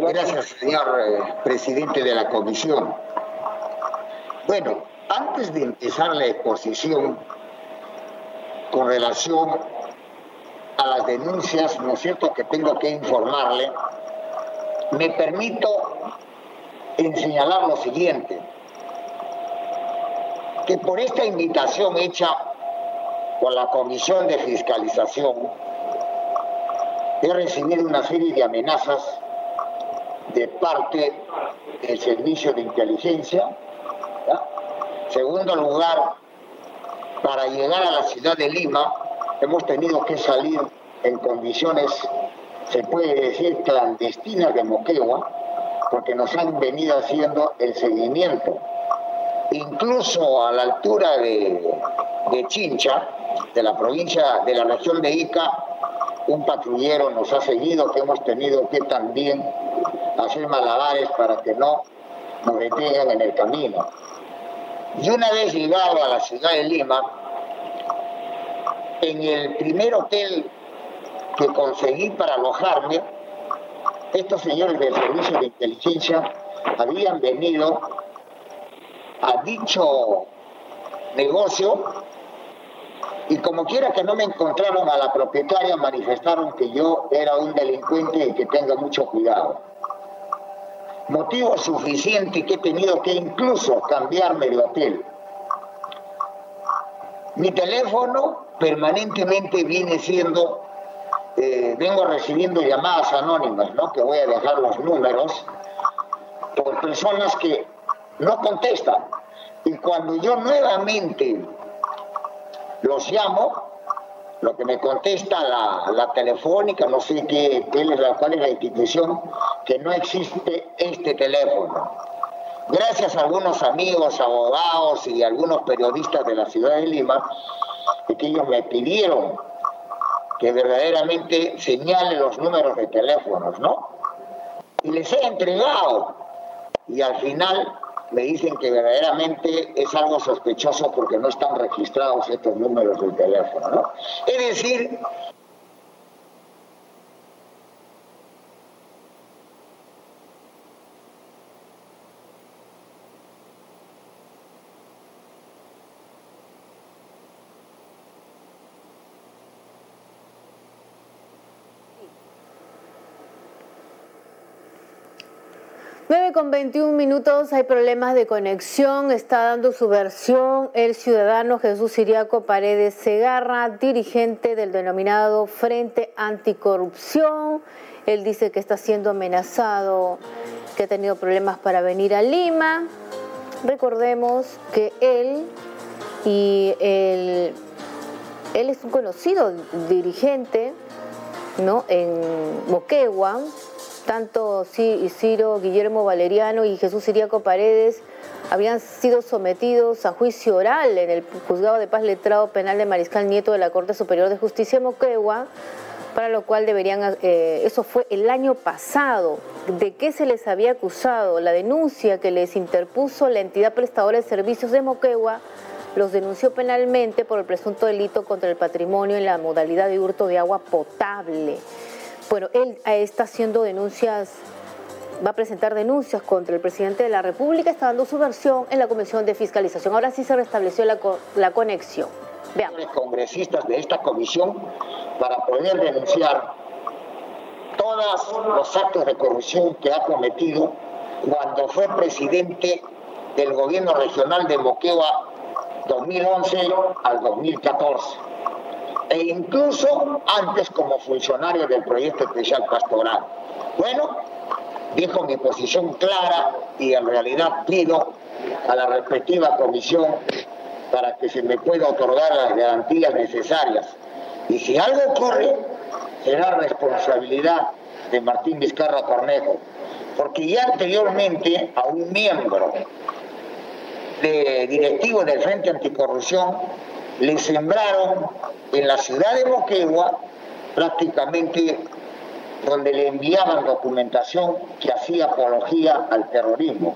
Gracias, señor eh, presidente de la comisión. Bueno, antes de empezar la exposición con relación a las denuncias, ¿no es cierto?, que tengo que informarle, me permito en lo siguiente, que por esta invitación hecha por la Comisión de Fiscalización, he recibido una serie de amenazas de parte del Servicio de Inteligencia. Segundo lugar, para llegar a la ciudad de Lima hemos tenido que salir en condiciones, se puede decir, clandestinas de Moquegua, porque nos han venido haciendo el seguimiento. Incluso a la altura de, Chincha, de la provincia, de la región de Ica, un patrullero nos ha seguido que hemos tenido que también hacer malabares para que no nos detengan en el camino. Y una vez llegado a la ciudad de Lima, en el primer hotel que conseguí para alojarme, estos señores del servicio de inteligencia habían venido a dicho negocio y como quiera que no me encontraron a la propietaria, manifestaron que yo era un delincuente y que tenga mucho cuidado. Motivo suficiente que he tenido que incluso cambiarme de hotel. Mi teléfono permanentemente viene siendo, eh, vengo recibiendo llamadas anónimas, ¿no? que voy a dejar los números, por personas que no contestan. Y cuando yo nuevamente los llamo, lo que me contesta la, telefónica, no sé qué, es la, cuál es la institución, que no existe este teléfono. Gracias a algunos amigos, abogados y algunos periodistas de la ciudad de Lima, que ellos me pidieron que verdaderamente señale los números de teléfonos, ¿no? Y les he entregado. Y al final me dicen que verdaderamente es algo sospechoso porque no están registrados estos números de teléfono, ¿no? Es decir, con 21 minutos, hay problemas de conexión, está dando su versión el ciudadano Jesús Siriaco Paredes Segarra, dirigente del denominado Frente Anticorrupción. Él dice que está siendo amenazado, que ha tenido problemas para venir a Lima. Recordemos que él y él, él es un conocido dirigente ¿no? en Moquegua, tanto Ciro, Guillermo Valeriano y Jesús Siriaco Paredes habían sido sometidos a juicio oral en el Juzgado de Paz Letrado Penal de Mariscal Nieto de la Corte Superior de Justicia de Moquegua, para lo cual deberían, eh, eso fue el año pasado. ¿De qué se les había acusado? La denuncia que les interpuso la entidad prestadora de servicios de Moquegua los denunció penalmente por el presunto delito contra el patrimonio en la modalidad de hurto de agua potable. Bueno, él está haciendo denuncias, va a presentar denuncias contra el presidente de la República, está dando su versión en la Comisión de Fiscalización. Ahora sí se restableció la, la conexión. Veamos. Congresistas de esta comisión para poder denunciar todos los actos de corrupción que ha cometido cuando fue presidente del gobierno regional de Moquegua 2011 al 2014 e incluso antes como funcionario del proyecto especial pastoral. Bueno, dijo mi posición clara y en realidad pido a la respectiva comisión para que se me pueda otorgar las garantías necesarias. Y si algo ocurre, será responsabilidad de Martín Vizcarra Cornejo, porque ya anteriormente a un miembro de directivo del Frente Anticorrupción le sembraron en la ciudad de Moquegua prácticamente donde le enviaban documentación que hacía apología al terrorismo.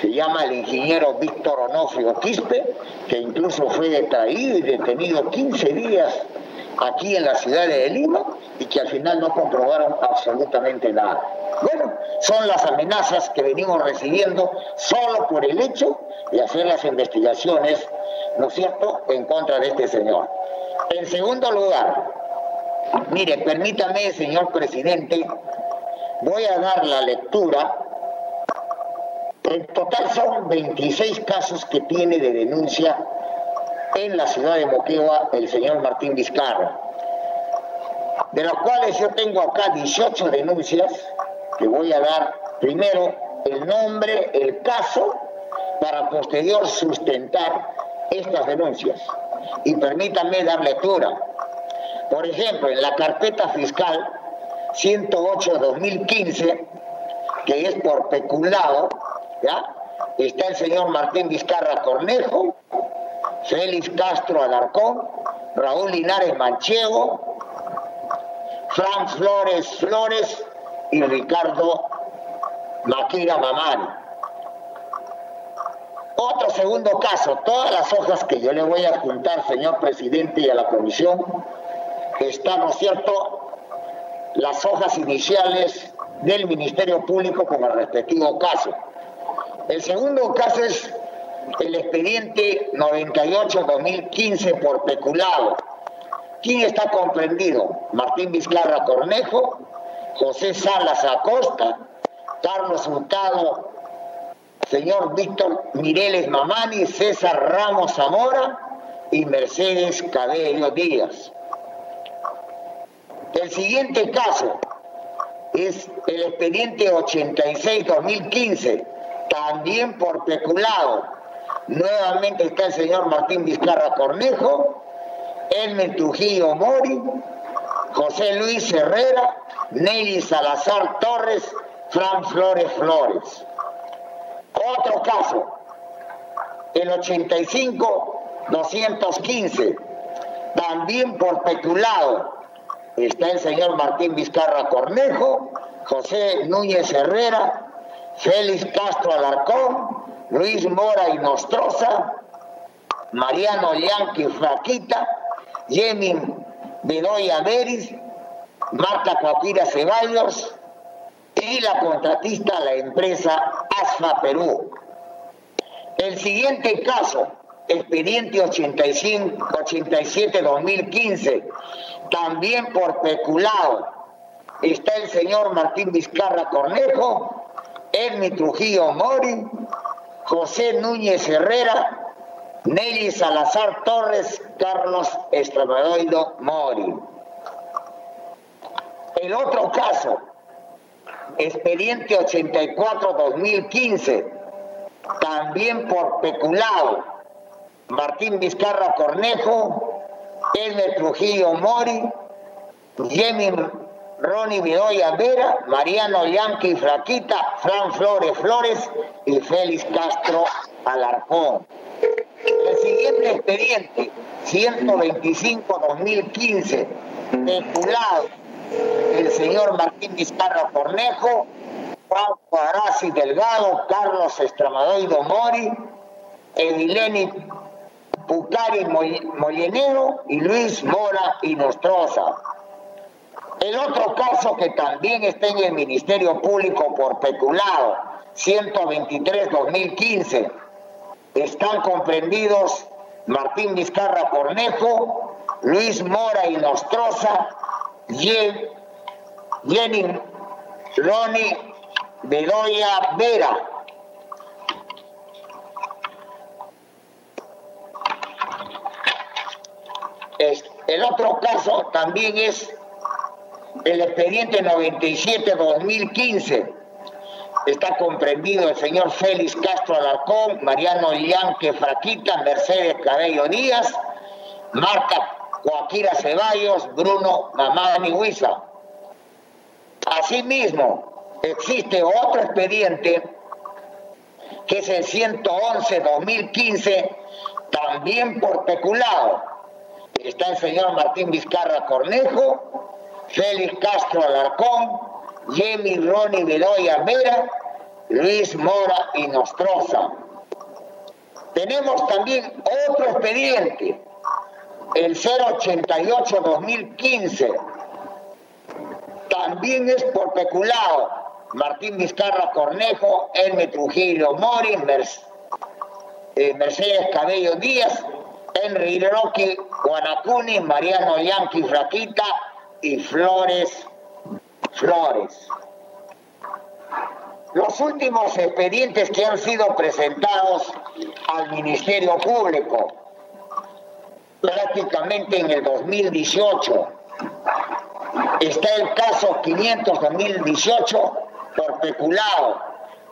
se llama el ingeniero Víctor Onofrio Quispe, que incluso fue detraído y detenido 15 días aquí en la ciudad de Lima y que al final no comprobaron absolutamente nada. Bueno, son las amenazas que venimos recibiendo solo por el hecho de hacer las investigaciones, ¿no es cierto?, en contra de este señor. En segundo lugar, mire, permítame, señor presidente, voy a dar la lectura. En total son 26 casos que tiene de denuncia en la ciudad de Moquegua el señor Martín Vizcarra, de los cuales yo tengo acá 18 denuncias que voy a dar primero el nombre, el caso, para posterior sustentar estas denuncias. Y permítanme dar lectura. Por ejemplo, en la carpeta fiscal 108-2015, que es por peculado, ¿ya? está el señor Martín Vizcarra Cornejo, Félix Castro Alarcón, Raúl Linares Manchego, Frank Flores Flores y Ricardo Maquira Mamani. Otro segundo caso, todas las hojas que yo le voy a juntar, señor presidente, y a la comisión, están, ¿no es cierto?, las hojas iniciales del Ministerio Público con el respectivo caso. El segundo caso es el expediente 98-2015 por peculado. ¿Quién está comprendido? Martín Vizcarra Cornejo, José Salas Acosta, Carlos Hurtado, señor Víctor Mireles Mamani, César Ramos Zamora y Mercedes Cabello Díaz. El siguiente caso es el expediente 86-2015, también por peculado, Nuevamente está el señor Martín Vizcarra Cornejo, Elmer Trujillo Mori, José Luis Herrera, Nelly Salazar Torres, Fran Flores Flores. Otro caso, el 85-215, también por peculado, está el señor Martín Vizcarra Cornejo, José Núñez Herrera, Félix Castro Alarcón, Luis Mora y Nostroza, Mariano Yanqui Flaquita, Yemin Bedoya Beris, Marta Coaquira Ceballos y la contratista la empresa ASFA Perú. El siguiente caso, expediente 87-2015, también por peculado, está el señor Martín Vizcarra Cornejo, Edmi Trujillo Mori, José Núñez Herrera, Nelly Salazar Torres, Carlos Estramadoido Mori. El otro caso, expediente 84-2015, también por peculado, Martín Vizcarra Cornejo, Elmer Trujillo Mori, Jimmy Ronnie Bedoya Vera, Mariano Yanqui Flaquita, Fran Flores Flores y Félix Castro Alarcón. El siguiente expediente, 125-2015, vinculado el señor Martín Vizcarra Cornejo, Juan Cuadrazi Delgado, Carlos Estramadoido Mori, Edileni Pucari Mollenero y Luis Mora y Nostroza. El otro caso que también está en el Ministerio Público por peculado, 123-2015, están comprendidos Martín Vizcarra Cornejo, Luis Mora y Nostroza, Jenny Ronnie Bedoya Vera. El otro caso también es el expediente 97-2015 está comprendido el señor Félix Castro Alarcón, Mariano Yanque Fraquita, Mercedes Cabello Díaz, Marta Joaquira Ceballos, Bruno Mamani Huiza. Asimismo, existe otro expediente que es el 111-2015, también por peculado. Está el señor Martín Vizcarra Cornejo, Félix Castro Alarcón, Jimmy Ronnie Bedoya Vera Luis Mora y Nostroza. Tenemos también otro expediente, el 088-2015. También es por peculado. Martín Vizcarra Cornejo, Elme Trujillo Mori, eh, Mercedes Cabello Díaz, Henry Roque, Guanacuni, Mariano Yanqui Raquita y Flores Flores. Los últimos expedientes que han sido presentados al Ministerio Público, prácticamente en el 2018, está el caso 500-2018 por peculado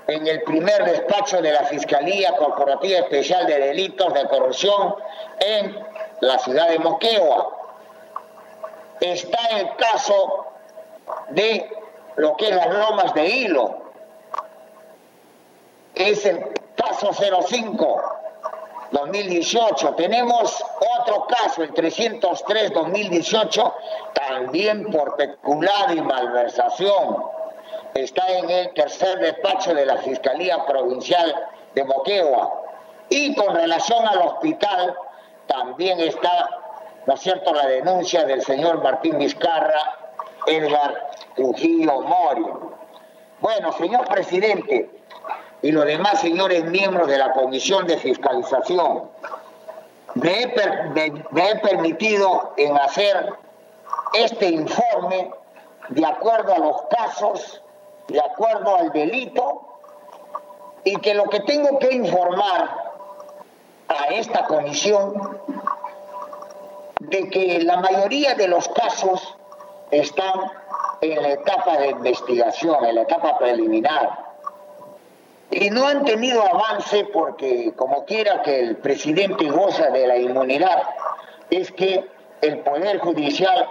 en el primer despacho de la Fiscalía Corporativa Especial de Delitos de Corrupción en la ciudad de Moquegua. Está el caso de lo que es las lomas de hilo. Es el caso 05 2018. Tenemos otro caso, el 303 2018, también por peculado y malversación. Está en el tercer despacho de la Fiscalía Provincial de Moquegua. Y con relación al hospital, también está, ¿no es cierto?, la denuncia del señor Martín Vizcarra, Edgar Trujillo Mori. Bueno, señor presidente y los demás señores miembros de la Comisión de Fiscalización, me he, permitido en hacer este informe de acuerdo a los casos, de acuerdo al delito, y que lo que tengo que informar a esta comisión de que la mayoría de los casos están en la etapa de investigación, en la etapa preliminar. Y no han tenido avance porque, como quiera que el presidente goza de la inmunidad, es que el Poder Judicial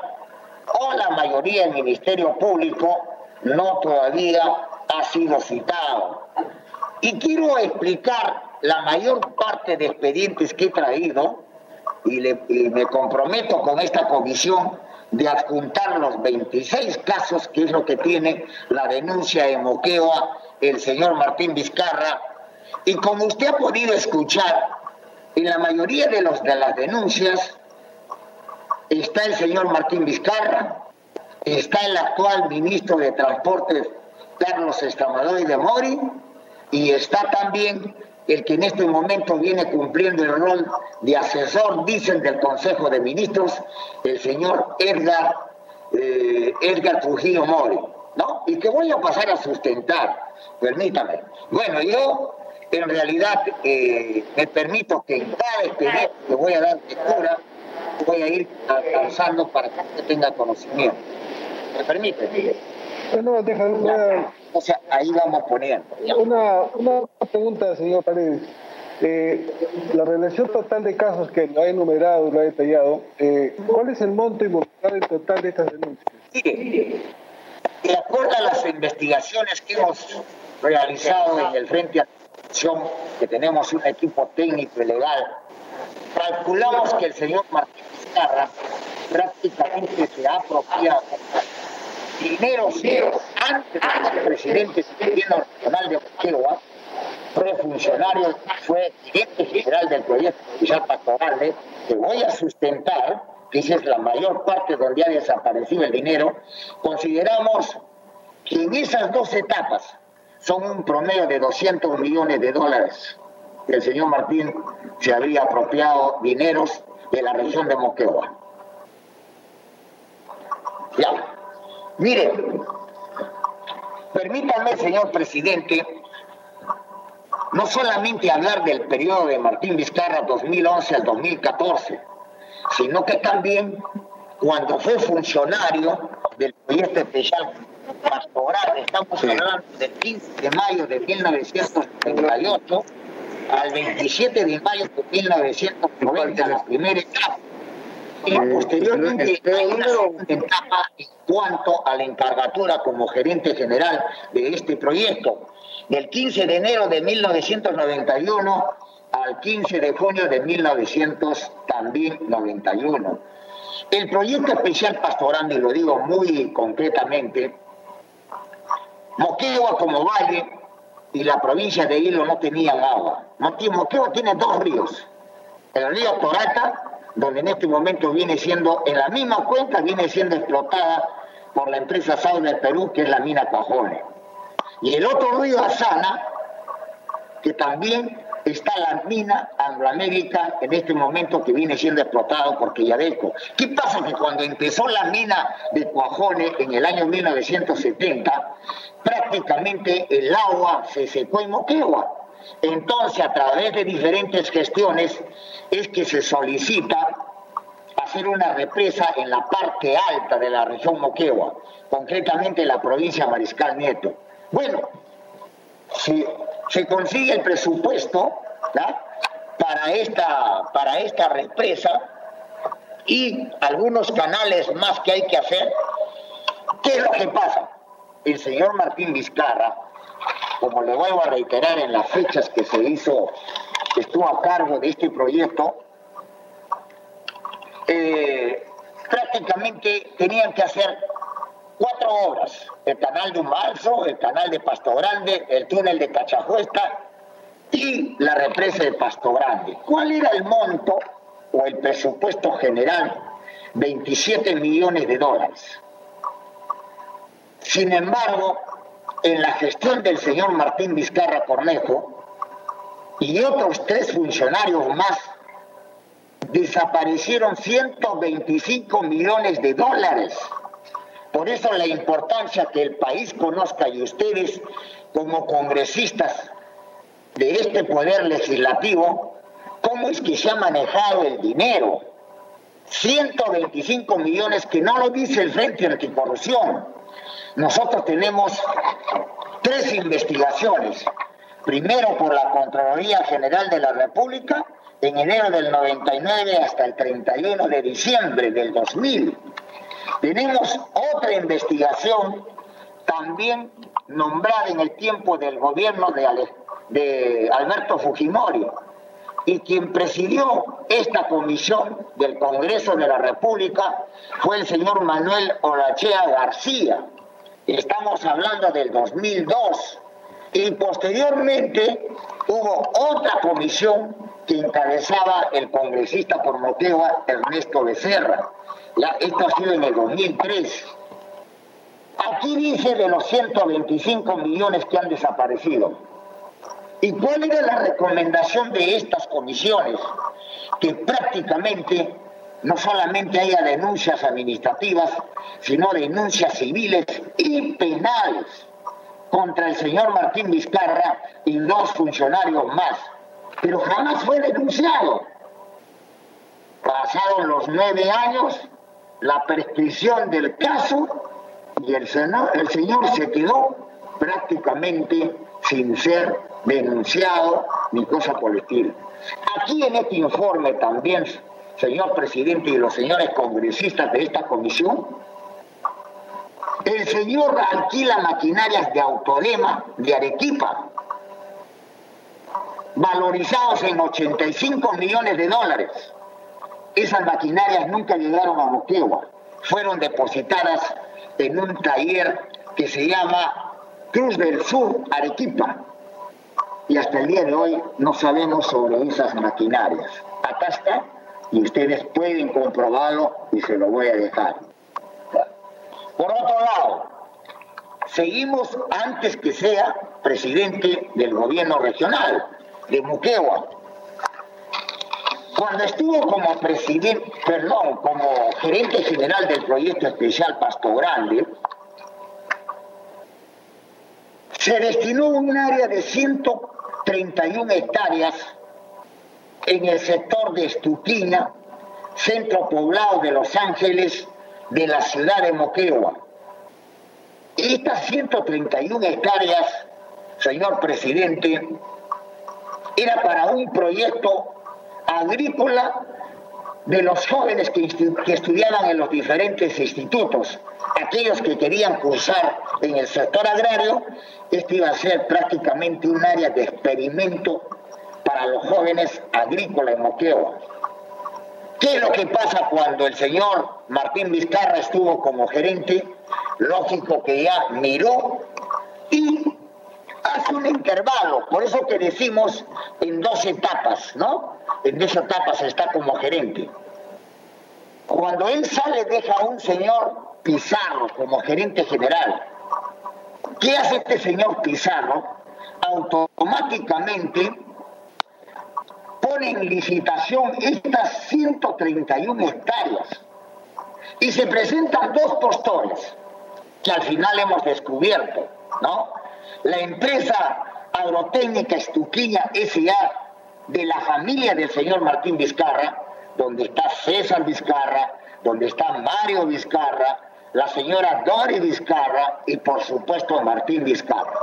o la mayoría del Ministerio Público no todavía ha sido citado. Y quiero explicar la mayor parte de expedientes que he traído y, y me comprometo con esta comisión de adjuntar los 26 casos, que es lo que tiene la denuncia de Moqueoa el señor Martín Vizcarra. Y como usted ha podido escuchar, en la mayoría de, los, de las denuncias está el señor Martín Vizcarra, está el actual ministro de Transportes Carlos Estamador de Mori, y está también el que en este momento viene cumpliendo el rol de asesor, dicen, del Consejo de Ministros, el señor Edgar, eh, Edgar Trujillo Mori, ¿no? Y que voy a pasar a sustentar, permítame. Bueno, yo en realidad eh, me permito que en cada experiencia que voy a dar lectura, voy a ir alcanzando para que usted tenga conocimiento. ¿Me permite? No, déjame, o sea, ahí vamos poniendo. Una, una pregunta, señor Paredes. Eh, la relación total de casos que lo ha enumerado, lo ha detallado, eh, ¿cuál es el monto involucrado total de estas denuncias? Mire, de acuerdo a las investigaciones que hemos realizado en el Frente Acción, que tenemos un equipo técnico y legal, calculamos que el señor Martín Vizcarra prácticamente se ha apropiado dinero cero antes de ser presidente del gobierno regional de fue funcionario, fue gerente general del proyecto oficial Pastorales, que voy a sustentar, que esa es la mayor parte donde ha desaparecido el dinero, consideramos que en esas dos etapas son un promedio de 200 millones de dólares que el señor Martín se habría apropiado dineros de la región de Moquegua. Ya. Mire, permítanme, señor presidente, no solamente hablar del periodo de Martín Vizcarra 2011 al 2014, sino que también cuando fue funcionario del proyecto especial pastoral, estamos hablando del 15 de mayo de 1978 al 27 de mayo de 1990, la primera etapa. Y posteriormente hay una etapa en cuanto a la encargatura como gerente general de este proyecto, del 15 de enero de 1991 al 15 de junio de 1991. El proyecto especial Pastorando, y lo digo muy concretamente, Moquegua como valle y la provincia de Hilo no tenían agua. Moquegua tiene dos ríos. El río Torata, donde en este momento viene siendo, en la misma cuenca, viene siendo explotada por la empresa Sao del Perú, que es la mina Cajones. Y el otro río Asana, que también está la mina Angloamérica en este momento que viene siendo explotado por Quilladeco. ¿Qué pasa? Que cuando empezó la mina de Cuajone en el año 1970, prácticamente el agua se secó en Moquegua. Entonces, a través de diferentes gestiones, es que se solicita hacer una represa en la parte alta de la región Moquegua, concretamente en la provincia Mariscal Nieto. Bueno, si se consigue el presupuesto para, esta, para esta represa y algunos canales más que hay que hacer, ¿qué es lo que pasa? El señor Martín Vizcarra, como le vuelvo a reiterar en las fechas que se hizo, estuvo a cargo de este proyecto, eh, prácticamente tenían que hacer cuatro obras, el canal de Humalzo, el canal de Pasto Grande, el túnel de Cachajuesta y la represa de Pasto Grande. ¿Cuál era el monto o el presupuesto general? 27 millones de dólares. Sin embargo, en la gestión del señor Martín Vizcarra Cornejo y otros tres funcionarios más, desaparecieron 125 millones de dólares por eso la importancia que el país conozca y ustedes como congresistas de este poder legislativo, cómo es que se ha manejado el dinero. 125 millones que no lo dice el Frente Anticorrupción. Nosotros tenemos tres investigaciones. Primero por la Contraloría General de la República en enero del 99 hasta el 31 de diciembre del 2000 tenemos otra investigación también nombrada en el tiempo del gobierno de, Alberto Fujimori y quien presidió esta comisión del Congreso de la República fue el señor Manuel Olachea García. Estamos hablando del 2002 y posteriormente hubo otra comisión que encabezaba el congresista por Moquegua Ernesto Becerra esto ha sido en el 2003. Aquí dice de los 125 millones que han desaparecido. ¿Y cuál era la recomendación de estas comisiones? Que prácticamente no solamente haya denuncias administrativas, sino denuncias civiles y penales contra el señor Martín Vizcarra y dos funcionarios más. Pero jamás fue denunciado. Pasados los nueve años, la prescripción del caso y el, el señor se quedó prácticamente sin ser denunciado ni cosa por el estilo. Aquí en este informe también, señor presidente y los señores congresistas de esta comisión, el señor alquila maquinarias de Autodema de Arequipa, valorizados en 85 millones de dólares esas maquinarias nunca llegaron a Moquegua, fueron depositadas en un taller que se llama Cruz del Sur, Arequipa. Y hasta el día de hoy no sabemos sobre esas maquinarias. Acá está, y ustedes pueden comprobarlo y se lo voy a dejar. Por otro lado, seguimos antes que sea presidente del gobierno regional de Moquegua, cuando estuvo como presidente, perdón, como gerente general del proyecto especial Pasto Grande, se destinó un área de 131 hectáreas en el sector de Estuquina, centro poblado de Los Ángeles, de la ciudad de Moquegua. Estas 131 hectáreas, señor presidente, era para un proyecto agrícola de los jóvenes que, estudiaban en los diferentes institutos, aquellos que querían cursar en el sector agrario, este iba a ser prácticamente un área de experimento para los jóvenes agrícolas en Moquegua. ¿Qué es lo que pasa cuando el señor Martín Vizcarra estuvo como gerente? Lógico que ya miró y hace un intervalo, por eso que decimos en dos etapas, ¿no? En dos etapas está como gerente. Cuando él sale deja a un señor Pizarro como gerente general. ¿Qué hace este señor Pizarro? Automáticamente pone en licitación estas 131 hectáreas y se presentan dos postores que al final hemos descubierto, ¿no? La empresa agrotécnica Estuquilla S.A. de la familia del señor Martín Vizcarra, donde está César Vizcarra, donde está Mario Vizcarra, la señora Dori Vizcarra y por supuesto Martín Vizcarra.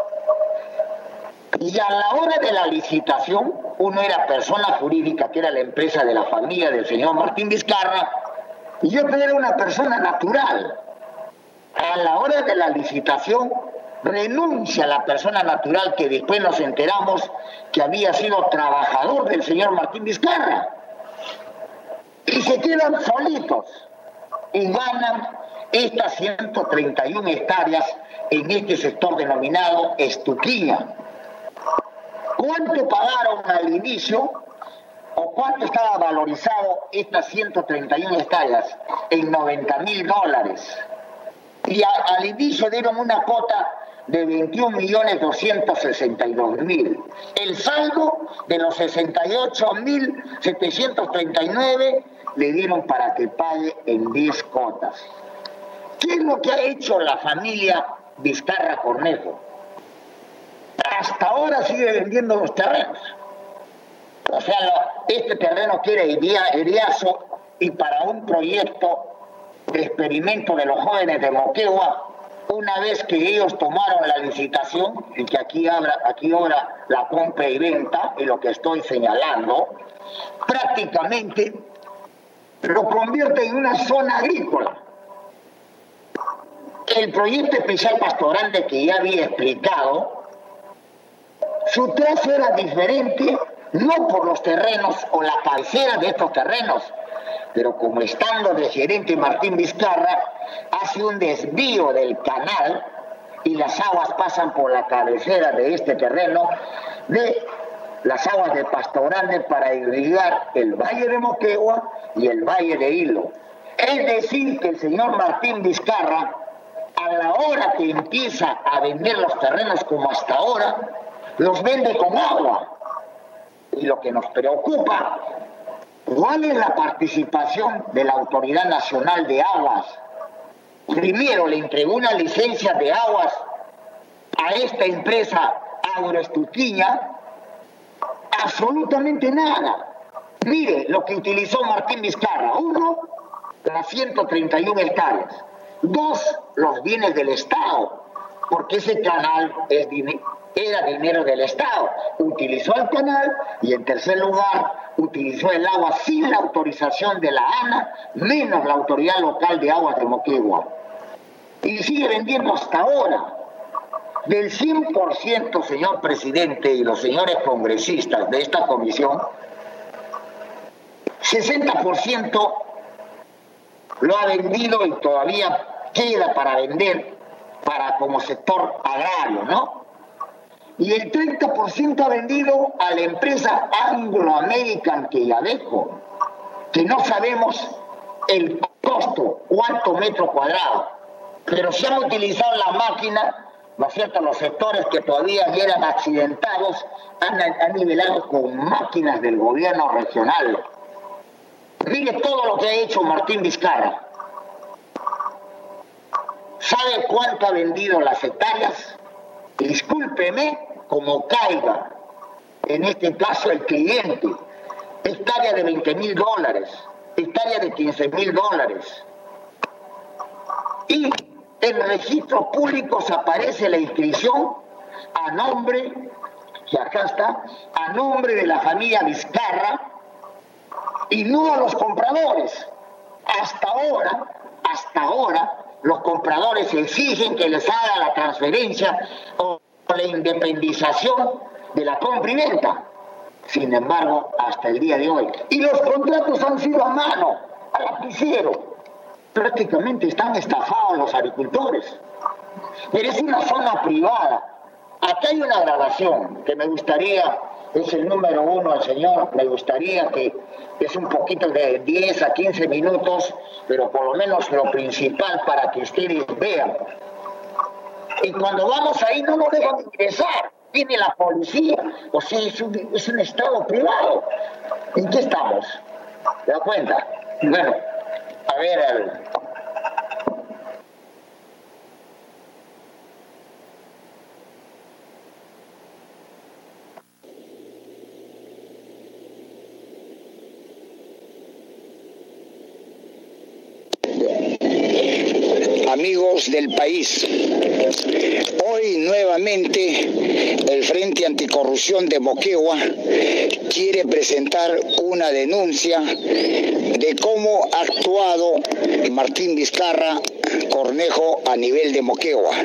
Y a la hora de la licitación, uno era persona jurídica, que era la empresa de la familia del señor Martín Vizcarra, y yo era una persona natural. A la hora de la licitación, renuncia la persona natural que después nos enteramos que había sido trabajador del señor Martín Vizcarra. Y se quedan solitos y ganan estas 131 hectáreas en este sector denominado Estuquía. ¿Cuánto pagaron al inicio o cuánto estaba valorizado estas 131 hectáreas? En 90 mil dólares. Y al inicio dieron una cuota de 21 millones 262 mil. El saldo de los 68 mil 739 le dieron para que pague en 10 cotas. ¿Qué es lo que ha hecho la familia Vizcarra Cornejo? Hasta ahora sigue vendiendo los terrenos. O sea, este terreno quiere Iriazo y para un proyecto de experimento de los jóvenes de Moquegua, una vez que ellos tomaron la licitación, y que aquí, habla, aquí obra la compra y venta, y lo que estoy señalando, prácticamente lo convierte en una zona agrícola. El proyecto especial pastoral de que ya había explicado, su trazo era diferente, no por los terrenos o la cabecera de estos terrenos, pero como estando de gerente Martín Vizcarra, hace un desvío del canal y las aguas pasan por la cabecera de este terreno de las aguas de Pastorande para irrigar el valle de Moquegua y el valle de Hilo. Es decir, que el señor Martín Vizcarra a la hora que empieza a vender los terrenos como hasta ahora, los vende con agua. Y lo que nos preocupa, ¿cuál es la participación de la Autoridad Nacional de Aguas? Primero le entregó una licencia de aguas a esta empresa agroestuquiña, absolutamente nada. Mire lo que utilizó Martín Vizcarra. Uno, las 131 hectáreas. Dos, los bienes del Estado, porque ese canal es era dinero del Estado. Utilizó el canal y en tercer lugar utilizó el agua sin la autorización de la ANA, menos la autoridad local de aguas de Moquegua. Y sigue vendiendo hasta ahora. Del 100%, señor presidente y los señores congresistas de esta comisión, 60% lo ha vendido y todavía queda para vender para como sector agrario, ¿no? Y el 30% ha vendido a la empresa Anglo American que ya dejo, que no sabemos el costo, cuánto metro cuadrado, pero se han utilizado la máquina, ¿no es cierto?, los sectores que todavía eran accidentados, han, han nivelado con máquinas del gobierno regional. Mire todo lo que ha hecho Martín Vizcarra. ¿Sabe cuánto ha vendido las hectáreas? Discúlpeme como caiga, en este caso el cliente, hectárea de 20 mil dólares, hectárea de 15 mil dólares. Y en registros públicos aparece la inscripción a nombre, que acá está, a nombre de la familia Vizcarra y no a los compradores. Hasta ahora, hasta ahora, los compradores exigen que les haga la transferencia o la independización de la compra y venta. Sin embargo, hasta el día de hoy. Y los contratos han sido a mano, a lapicero. Prácticamente están estafados los agricultores. Es una zona privada. Acá hay una grabación que me gustaría, es el número uno, señor, me gustaría que es un poquito de 10 a 15 minutos, pero por lo menos lo principal para que ustedes vean. Y cuando vamos ahí no nos dejan ingresar, viene la policía, o sea, es un, es un estado privado. ¿En qué estamos? ¿Te das cuenta? Bueno, a ver, el, del país. Hoy nuevamente el Frente Anticorrupción de Moquegua quiere presentar una denuncia de cómo ha actuado Martín Vizcarra Cornejo a nivel de Moquegua.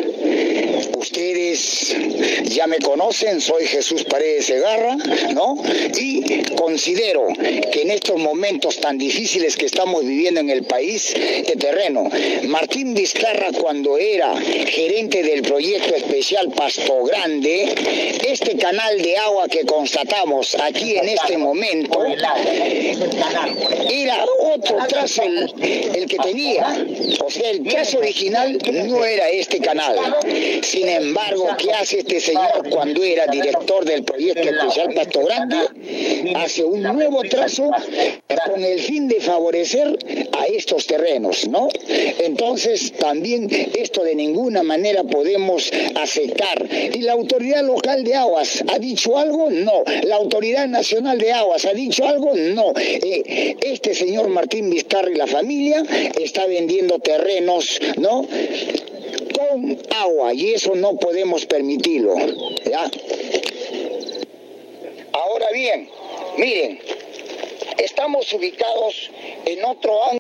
Ustedes ya me conocen, soy Jesús Paredes Segarra, ¿no? Y considero que en estos momentos tan difíciles que estamos viviendo en el país de terreno, Martín Vizcarra cuando era gerente del proyecto especial Pasto Grande, este canal de agua que constatamos aquí en este momento era otro el, que tenía. O sea, el caso original no era este canal. Sin embargo, ¿qué hace este señor cuando era director del proyecto especial Pasto Grande? Hace un nuevo trazo con el fin de favorecer estos terrenos, ¿no? Entonces, también esto de ninguna manera podemos aceptar. ¿Y la autoridad local de aguas ha dicho algo? No. ¿La autoridad nacional de aguas ha dicho algo? No. Eh, este señor Martín Vizcarra y la familia está vendiendo terrenos, ¿no? Con agua y eso no podemos permitirlo. ¿ya? Ahora bien, miren, estamos ubicados en otro ángulo.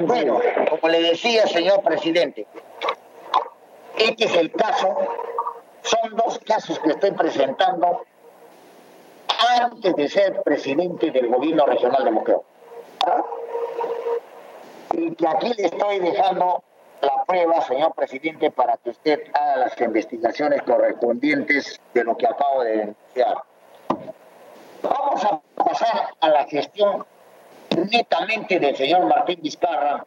Bueno, como le decía, señor presidente, este es el caso, son dos casos que estoy presentando antes de ser presidente del gobierno regional de Moqueo. Y que aquí le estoy dejando la prueba, señor presidente, para que usted haga las investigaciones correspondientes de lo que acabo de denunciar. Vamos a pasar a la gestión netamente del señor Martín Vizcarra,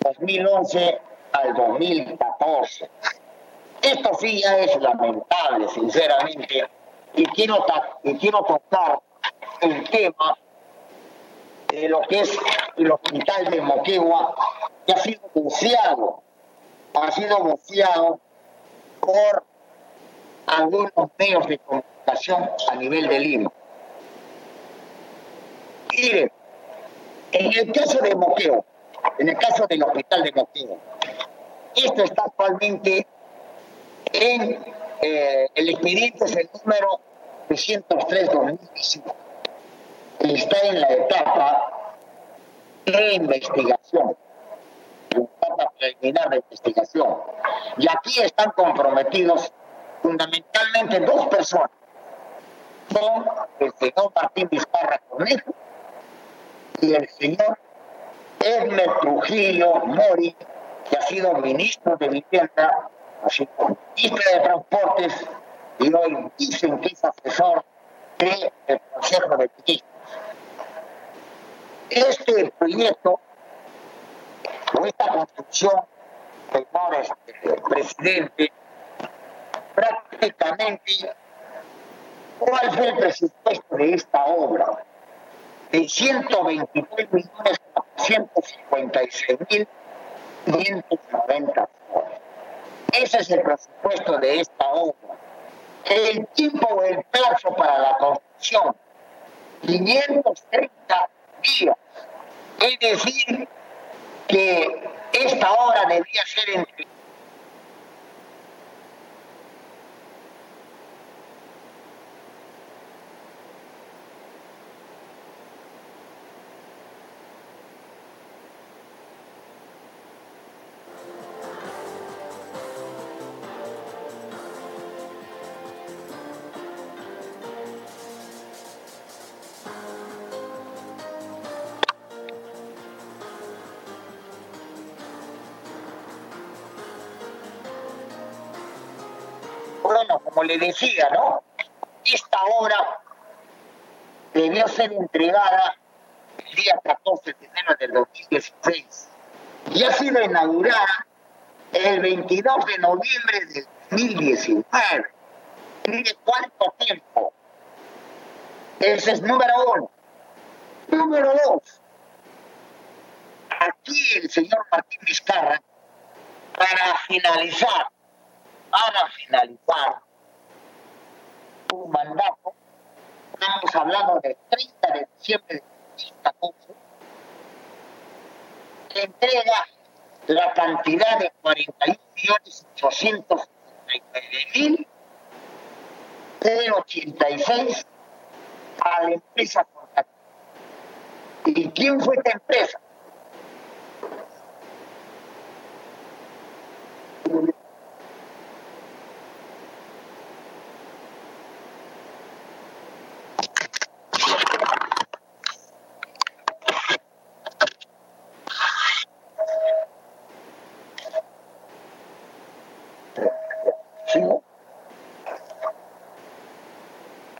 2011 al 2014. Esto sí ya es lamentable, sinceramente, y quiero, y quiero tocar el tema de lo que es el hospital de Moquegua, que ha sido buceado, ha sido buceado por algunos medios de comunicación a nivel de Lima. Miren, en el caso de Moqueo, en el caso del hospital de Moqueo, esto está actualmente en eh, el expediente, es el número 303-2017. Está en la etapa de investigación, etapa preliminar de investigación. Y aquí están comprometidos fundamentalmente dos personas. Son el señor Martín Vizcarra Cornejo y el señor Edmer Trujillo Mori, que ha sido ministro de Vivienda, así como ministro de Transportes, y hoy dicen que es asesor del Consejo de Ministros. Este proyecto, o esta construcción, señor presidente, prácticamente, ¿cuál fue el presupuesto de esta obra? De 123 millones 456 mil 590 Ese es el presupuesto de esta obra. El tiempo o el plazo para la construcción, 530 días. Es decir, que esta obra debía ser entre decía, ¿no? Esta obra debió ser entregada el día 14 de enero del 2016 y ha sido inaugurada el 22 de noviembre del 2019. Mire cuánto tiempo. Ese es número uno. Número dos. Aquí el señor Martín Vizcarra, para finalizar, para finalizar un mandato, estamos hablando del 30 de diciembre de 2014, entrega la cantidad de 41.869.086 a la empresa ¿Y quién fue esta empresa?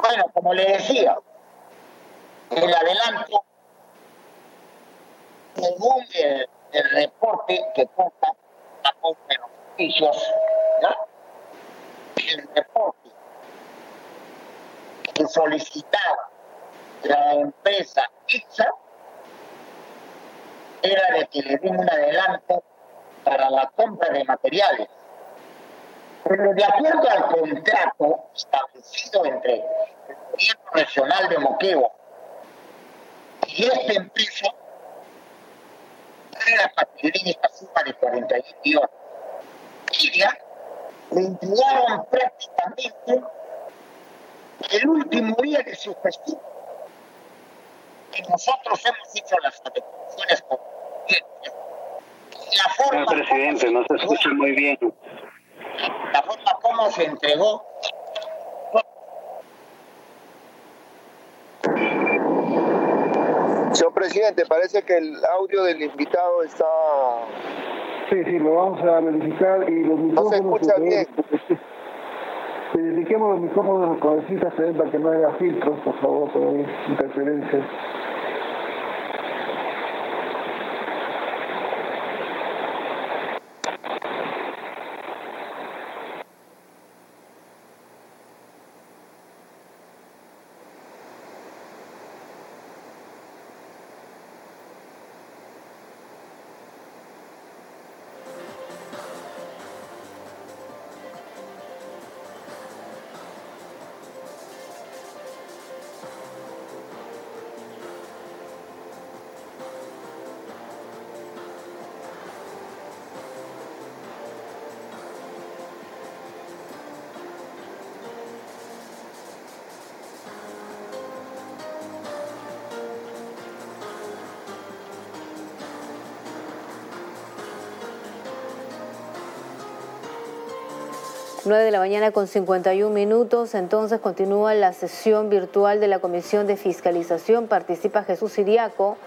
Bueno, como le decía, el adelanto, según el, reporte que la compra de los servicios, el reporte que solicitaba la empresa ITSA era de que le den un adelanto para la compra de materiales pero de acuerdo al contrato establecido entre el gobierno regional de Moquegua y esta empresa, que esta suma de 41 millones. Siria le entregaron prácticamente el último día de su gestión. Y nosotros hemos hecho las adecuaciones con la forma. Señor presidente, no se escucha muy bien la se entregó. Señor presidente, parece que el audio del invitado está... Sí, sí, lo vamos a verificar y los micrófonos... No se escucha bien. Verifiquemos los micrófonos con cinta para que no haya filtros, por favor, por interferencias. 9 de la mañana con 51 minutos. Entonces continúa la sesión virtual de la Comisión de Fiscalización. Participa Jesús Siriaco,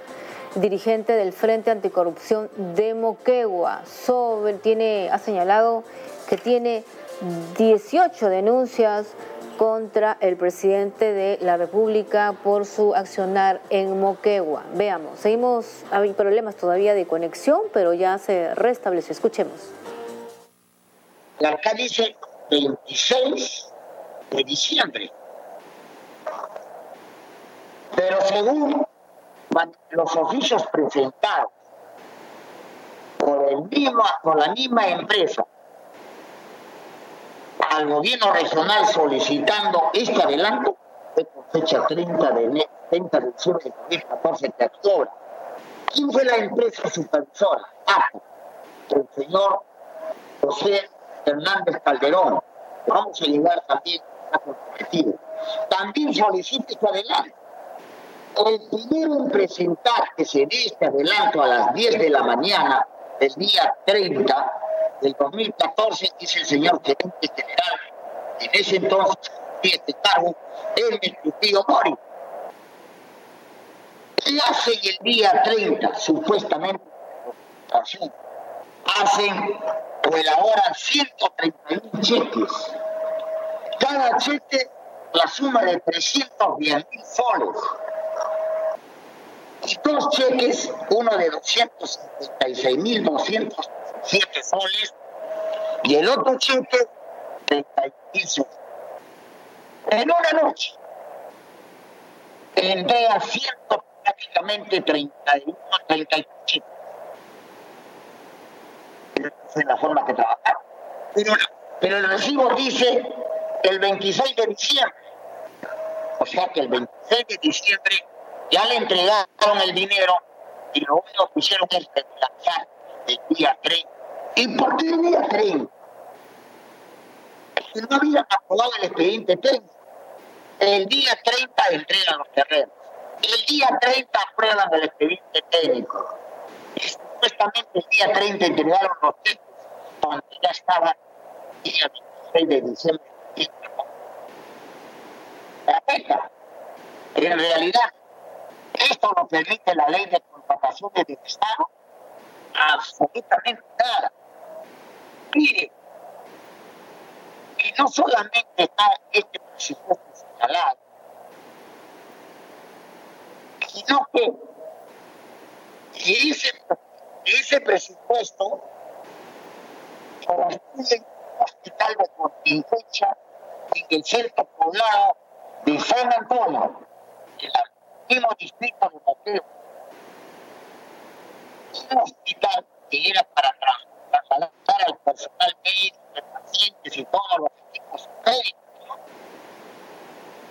dirigente del Frente Anticorrupción de Moquegua. Sobre, tiene, ha señalado que tiene 18 denuncias contra el presidente de la República por su accionar en Moquegua. Veamos, seguimos, hay problemas todavía de conexión, pero ya se restableció. Escuchemos. La dice 26 de diciembre. Pero según los oficios presentados por, el mismo, por la misma empresa al gobierno regional solicitando este adelanto, de fecha 30 de, 30 de diciembre de 2014 de octubre. ¿Quién fue la empresa supervisora? Ah, el señor José Hernández Calderón. Vamos a llegar también a objetivo. También solicite su adelanto. El primero en presentar que este adelanto a las 10 de la mañana del día 30 del 2014 es el señor gerente general, en ese entonces, este cargo, el tío Mori. ¿Qué hace el día 30, supuestamente, hacen o elaboran 131 cheques cada cheque la suma de 310 mil soles. Y dos cheques, uno de 256 mil 207 soles y el otro cheque 36 En una noche a ciento prácticamente 31, 32 cheques. Es la forma que trabajar. Pero, el recibo dice el 26 de diciembre. O sea que el 26 de diciembre ya le entregaron el dinero y lo único que hicieron es lanzar el día 30. ¿Y por qué el día 30? Porque no habían aprobado el expediente técnico. El día 30 entregan los terrenos. El día 30 aprueban el expediente técnico. Y supuestamente el día 30 entregaron los textos cuando ya estaba el día 26 de diciembre. En realidad, esto lo permite la ley de contrataciones del Estado, absolutamente nada. Mire, y no solamente está este presupuesto señalado, sino que ese, ese presupuesto construye un hospital de contingencia en el centro poblado de San Antonio, en el mismo distrito de Mateo, un hospital que era para trasladar al personal médico, de pacientes y todos los equipos médicos,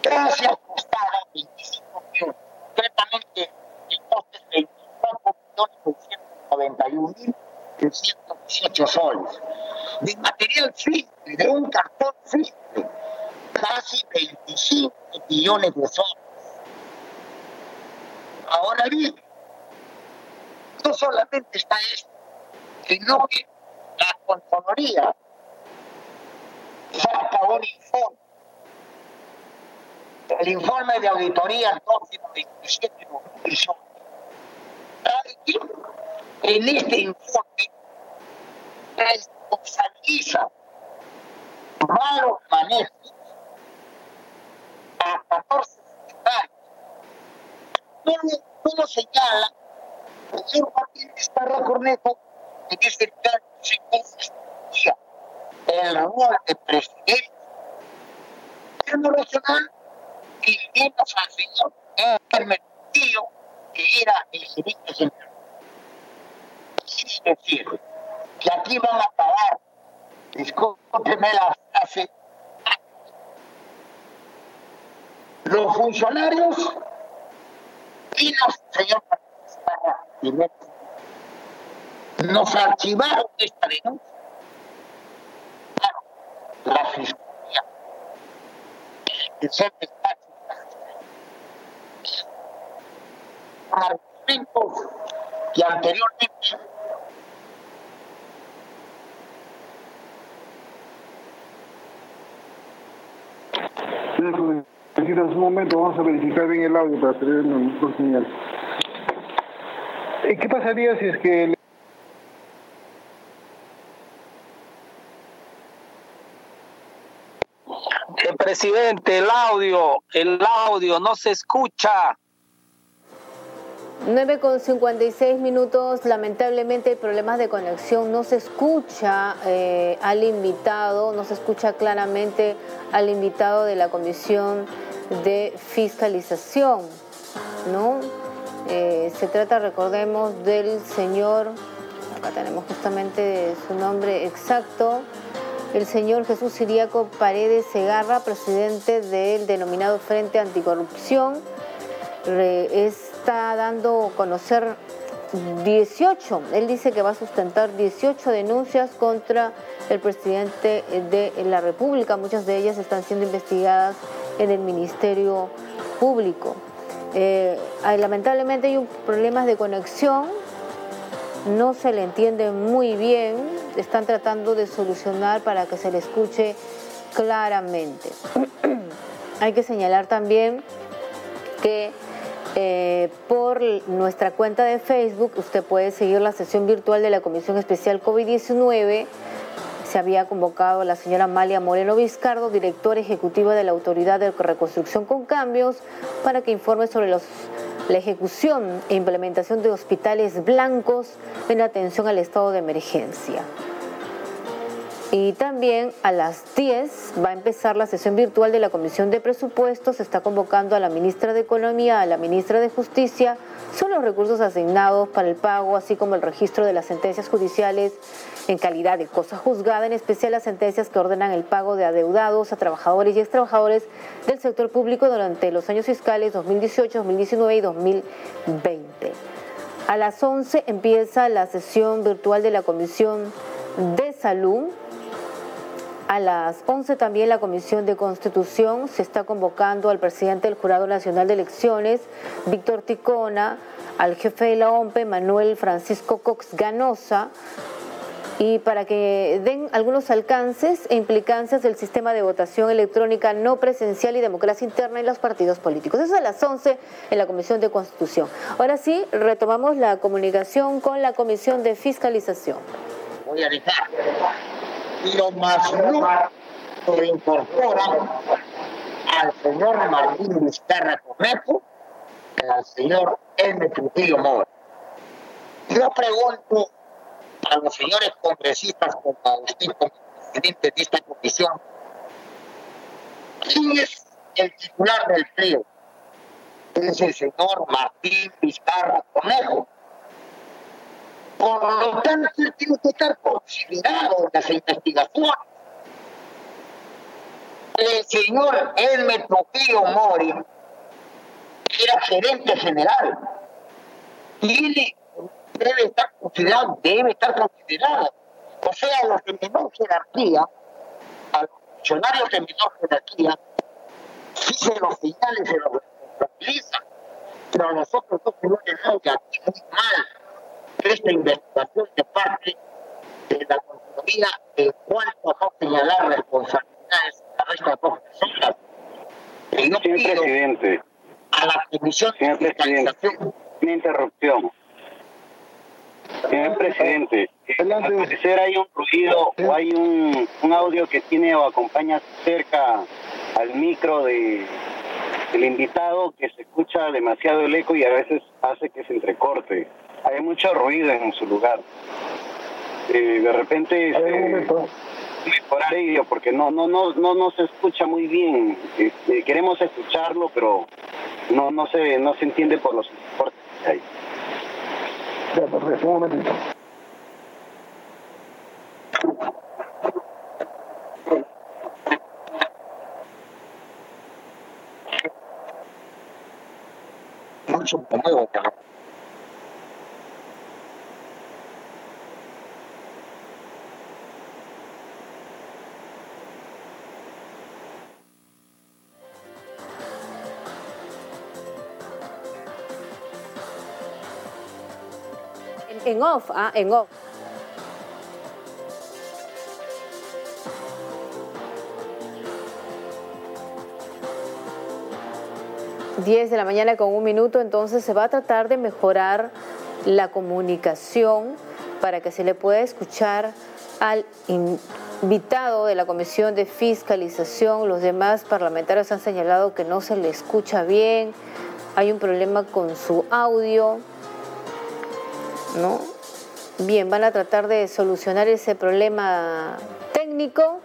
casi ha costado 25 millones, concretamente el coste es 24 millones 691 soles, de material simple, de un cartón simple, casi 25 millones de soles. Ahora bien, no solamente está esto, sino que la Contraloría saca un informe. El informe de auditoría 1227 En este informe responsabiliza malos manejos a 14 secretarios. Todo, señala que el señor Martínez Parra Cornejo en este plan se consistía el rol de presidente del regional y menos al señor Hermetillo, que era el gerente central. Decir que aquí van a pagar, discúlpeme la frase, los funcionarios y los señor nos archivaron esta denuncia. la fiscalía, el ser argumentos que anteriormente en un momento, vamos a verificar bien el audio para tener una mejor señal. ¿Y qué pasaría si es que... El presidente, el audio, el audio no se escucha. 9 con 56 minutos, lamentablemente hay problemas de conexión, no se escucha eh, al invitado, no se escucha claramente al invitado de la Comisión de Fiscalización, ¿no? Eh, se trata, recordemos, del señor, acá tenemos justamente su nombre exacto, el señor Jesús Siriaco Paredes Segarra, presidente del denominado Frente Anticorrupción, es está dando a conocer 18, él dice que va a sustentar 18 denuncias contra el presidente de la República, muchas de ellas están siendo investigadas en el Ministerio Público. Eh, lamentablemente hay un, problemas de conexión, no se le entiende muy bien, están tratando de solucionar para que se le escuche claramente. hay que señalar también que eh, por nuestra cuenta de Facebook usted puede seguir la sesión virtual de la Comisión Especial COVID-19 se había convocado la señora Amalia Moreno Vizcardo, directora ejecutiva de la Autoridad de Reconstrucción con Cambios, para que informe sobre la ejecución e implementación de hospitales blancos en atención al estado de emergencia. Y también a las 10 va a empezar la sesión virtual de la Comisión de Presupuestos. Se está convocando a la ministra de Economía, a la ministra de Justicia, son los recursos asignados para el pago, así como el registro de las sentencias judiciales en calidad de cosa juzgada, en especial las sentencias que ordenan el pago de adeudados a trabajadores y extrabajadores del sector público durante los años fiscales 2018, 2019 y 2020. A las 11 empieza la sesión virtual de la Comisión de Salud a las 11 también la Comisión de Constitución se está convocando al presidente del Jurado Nacional de Elecciones, Víctor Ticona, al jefe de la OMPE, Manuel Francisco Cox Ganosa, y para que den algunos alcances e implicancias del sistema de votación electrónica no presencial y democracia interna en los partidos políticos. Eso es a las 11 en la Comisión de Constitución. Ahora sí, retomamos la comunicación con la Comisión de Fiscalización. Dejar los más lo incorporan al señor Martín Vizcarra Comejo y al señor M. Trujillo Mora. Yo pregunto a los señores congresistas como Agustín, como presidente de esta comisión, ¿quién es el titular del frío? Es el señor Martín Vizcarra Conejo por lo tanto, tiene que estar considerado en las investigaciones. El señor Elmer Trujillo Mori era gerente general. Tiene, debe estar considerado, debe estar considerado. O sea, los de menor jerarquía, a los funcionarios de menor jerarquía, sí se los señales, se los responsabilizan. Pero a nosotros no tenemos que aquí muy mal esta investigación de parte de la Contraloría en cuanto a no señalar responsabilidades a nuestras dos personas. Y no Señor presidente. a la Comisión Señor de Fiscalización. Una interrupción. Señor presidente, al parecer hay un ruido o hay un, un audio que tiene o acompaña cerca al micro de, del invitado que se escucha demasiado el eco y a veces hace que se entrecorte hay mucho ruido en su lugar. Eh, de repente este, mejorar ello porque no no no no no se escucha muy bien. Este, queremos escucharlo pero no no se no se entiende por los que hay. Ya perfecto un momentito. Mucho En off, ah, en off. Diez de la mañana con un minuto, entonces se va a tratar de mejorar la comunicación para que se le pueda escuchar al invitado de la Comisión de Fiscalización. Los demás parlamentarios han señalado que no se le escucha bien, hay un problema con su audio. ¿No? Bien, van a tratar de solucionar ese problema técnico.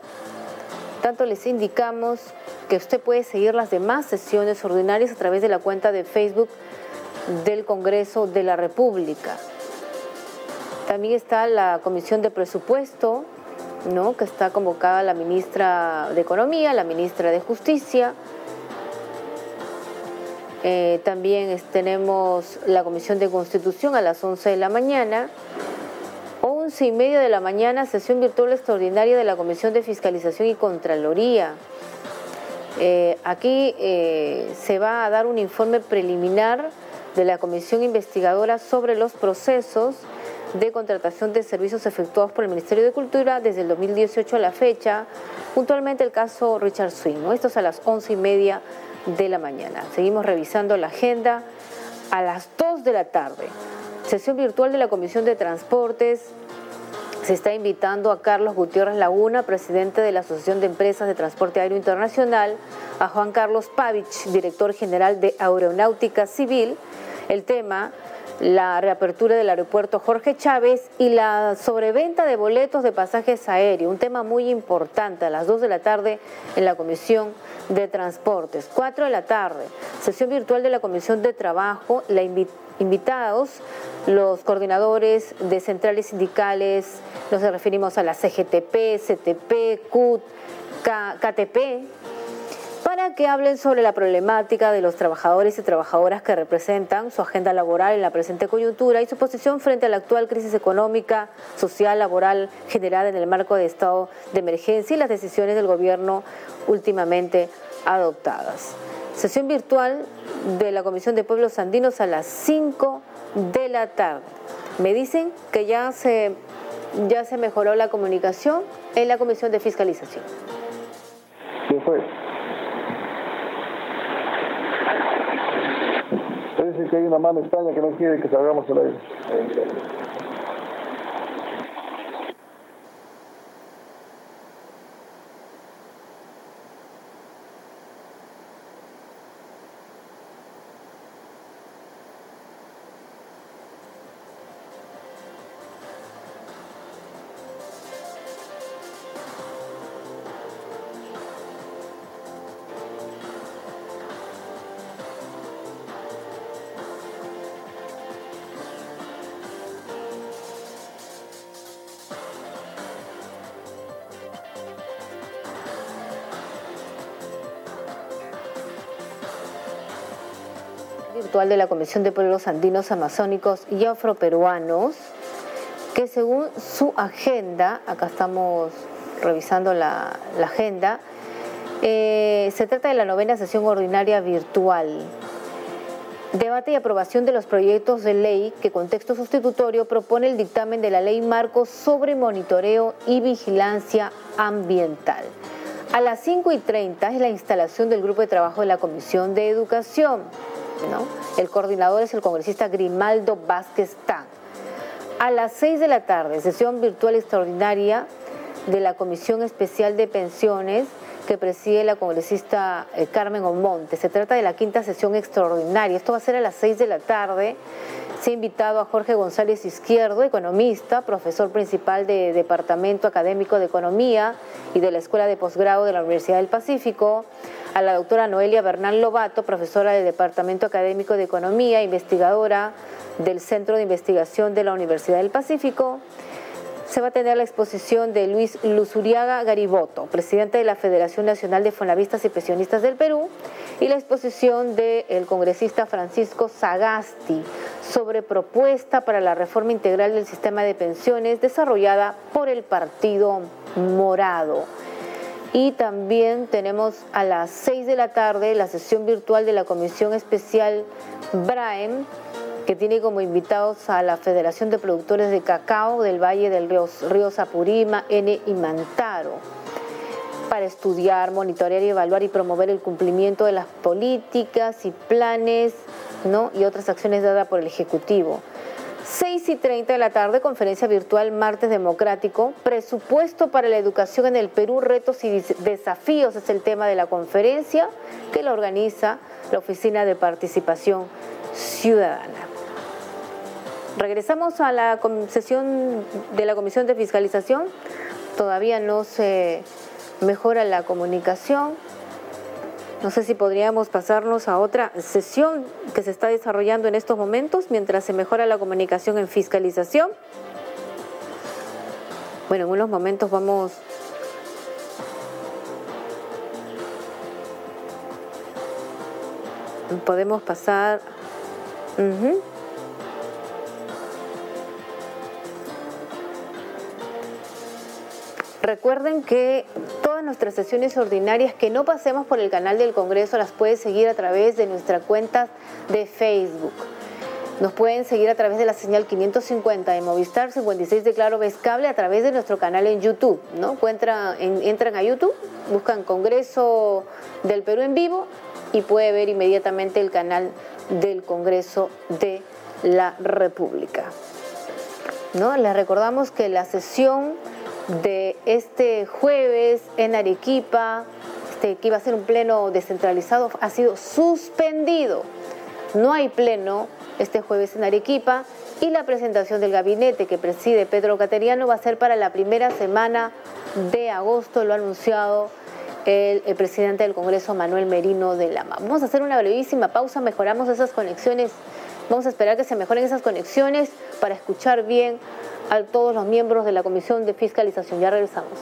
Tanto les indicamos que usted puede seguir las demás sesiones ordinarias a través de la cuenta de Facebook del Congreso de la República. También está la Comisión de Presupuesto, ¿no? que está convocada la ministra de Economía, la ministra de Justicia, eh, también tenemos la Comisión de Constitución a las 11 de la mañana. 11 y media de la mañana, sesión virtual extraordinaria de la Comisión de Fiscalización y Contraloría. Eh, aquí eh, se va a dar un informe preliminar de la Comisión Investigadora sobre los procesos de contratación de servicios efectuados por el Ministerio de Cultura desde el 2018 a la fecha, puntualmente el caso Richard Swing. Esto es a las 11 y media de la mañana. Seguimos revisando la agenda a las 2 de la tarde. Sesión virtual de la Comisión de Transportes. se está invitando a Carlos Gutiérrez Laguna, presidente de la Asociación de Empresas de Transporte Aéreo Internacional, a Juan Carlos Pavich, director general de Aeronáutica Civil. El tema, la reapertura del aeropuerto Jorge Chávez y la sobreventa de boletos de pasajes aéreos, un tema muy importante a las 2 de la tarde en la Comisión de Transportes. 4 de la tarde, sesión virtual de la Comisión de Trabajo, la invitados los coordinadores de centrales sindicales, nos referimos a la CGTP, CTP, CUT, KTP, para que hablen sobre la problemática de los trabajadores y trabajadoras que representan su agenda laboral en la presente coyuntura y su posición frente a la actual crisis económica, social, laboral generada en el marco de estado de emergencia y las decisiones del gobierno últimamente adoptadas. Sesión virtual de la Comisión de Pueblos Andinos a las 5 de la tarde. Me dicen que ya se, ya se mejoró la comunicación en la Comisión de Fiscalización. ¿Qué fue? Parece que hay una mano extraña que no quiere que salgamos al aire. De la Comisión de Pueblos Andinos, Amazónicos y Afroperuanos, que según su agenda, acá estamos revisando la, agenda, eh, se trata de la novena sesión ordinaria virtual. Debate y aprobación de los proyectos de ley que con texto sustitutorio propone el dictamen de la ley marco sobre monitoreo y vigilancia ambiental. A las 5 y 30 es la instalación del grupo de trabajo de la Comisión de Educación. El coordinador es el congresista Grimaldo Vázquez Tan. A las 6 de la tarde, sesión virtual extraordinaria de la Comisión Especial de Pensiones que preside la congresista eh, Carmen Omonte. Se trata de la quinta sesión extraordinaria. Esto va a ser a las 6 de la tarde. Se ha invitado a Jorge González Izquierdo, economista, profesor principal de Departamento Académico de Economía y de la Escuela de Posgrado de la Universidad del Pacífico, a la doctora Noelia Bernal Lobato, profesora del Departamento Académico de Economía, investigadora del Centro de Investigación de la Universidad del Pacífico. Se va a tener la exposición de Luis Luzuriaga Gariboto, presidente de la Federación Nacional de Fonavistas y Pensionistas del Perú, y la exposición del congresista Francisco Sagasti sobre propuesta para la reforma integral del sistema de pensiones desarrollada por el Partido Morado. Y también tenemos a las 6 de la tarde la sesión virtual de la Comisión Especial BRAEM, que tiene como invitados a la Federación de Productores de Cacao del Valle del Río, Río Zapurima, N y Mantaro, para estudiar, monitorear y evaluar y promover el cumplimiento de las políticas y planes ¿no? y otras acciones dadas por el Ejecutivo. 6 y 30 de la tarde, conferencia virtual Martes Democrático, presupuesto para la educación en el Perú, retos y desafíos es el tema de la conferencia que la organiza la Oficina de Participación Ciudadana. Regresamos a la sesión de la Comisión de Fiscalización. Todavía no se mejora la comunicación. No sé si podríamos pasarnos a otra sesión que se está desarrollando en estos momentos mientras se mejora la comunicación en fiscalización. Bueno, en unos momentos vamos podemos pasar. Recuerden que nuestras sesiones ordinarias que no pasemos por el canal del Congreso las pueden seguir a través de nuestra cuenta de Facebook. Nos pueden seguir a través de la señal 550 de Movistar 56 de Claro Vez Cable a través de nuestro canal en YouTube. ¿no? entran a YouTube, buscan Congreso del Perú en vivo y puede ver inmediatamente el canal del Congreso de la República. ¿no? Les recordamos que la sesión de este jueves en Arequipa, este, que iba a ser un pleno descentralizado, ha sido suspendido. No hay pleno este jueves en Arequipa y la presentación del gabinete que preside Pedro Cateriano va a ser para la primera semana de agosto, lo ha anunciado el, el, presidente del Congreso, Manuel Merino de Lama. Vamos a hacer una brevísima pausa, mejoramos esas conexiones, vamos a esperar que se mejoren esas conexiones para escuchar bien a todos los miembros de la Comisión de Fiscalización. Ya regresamos.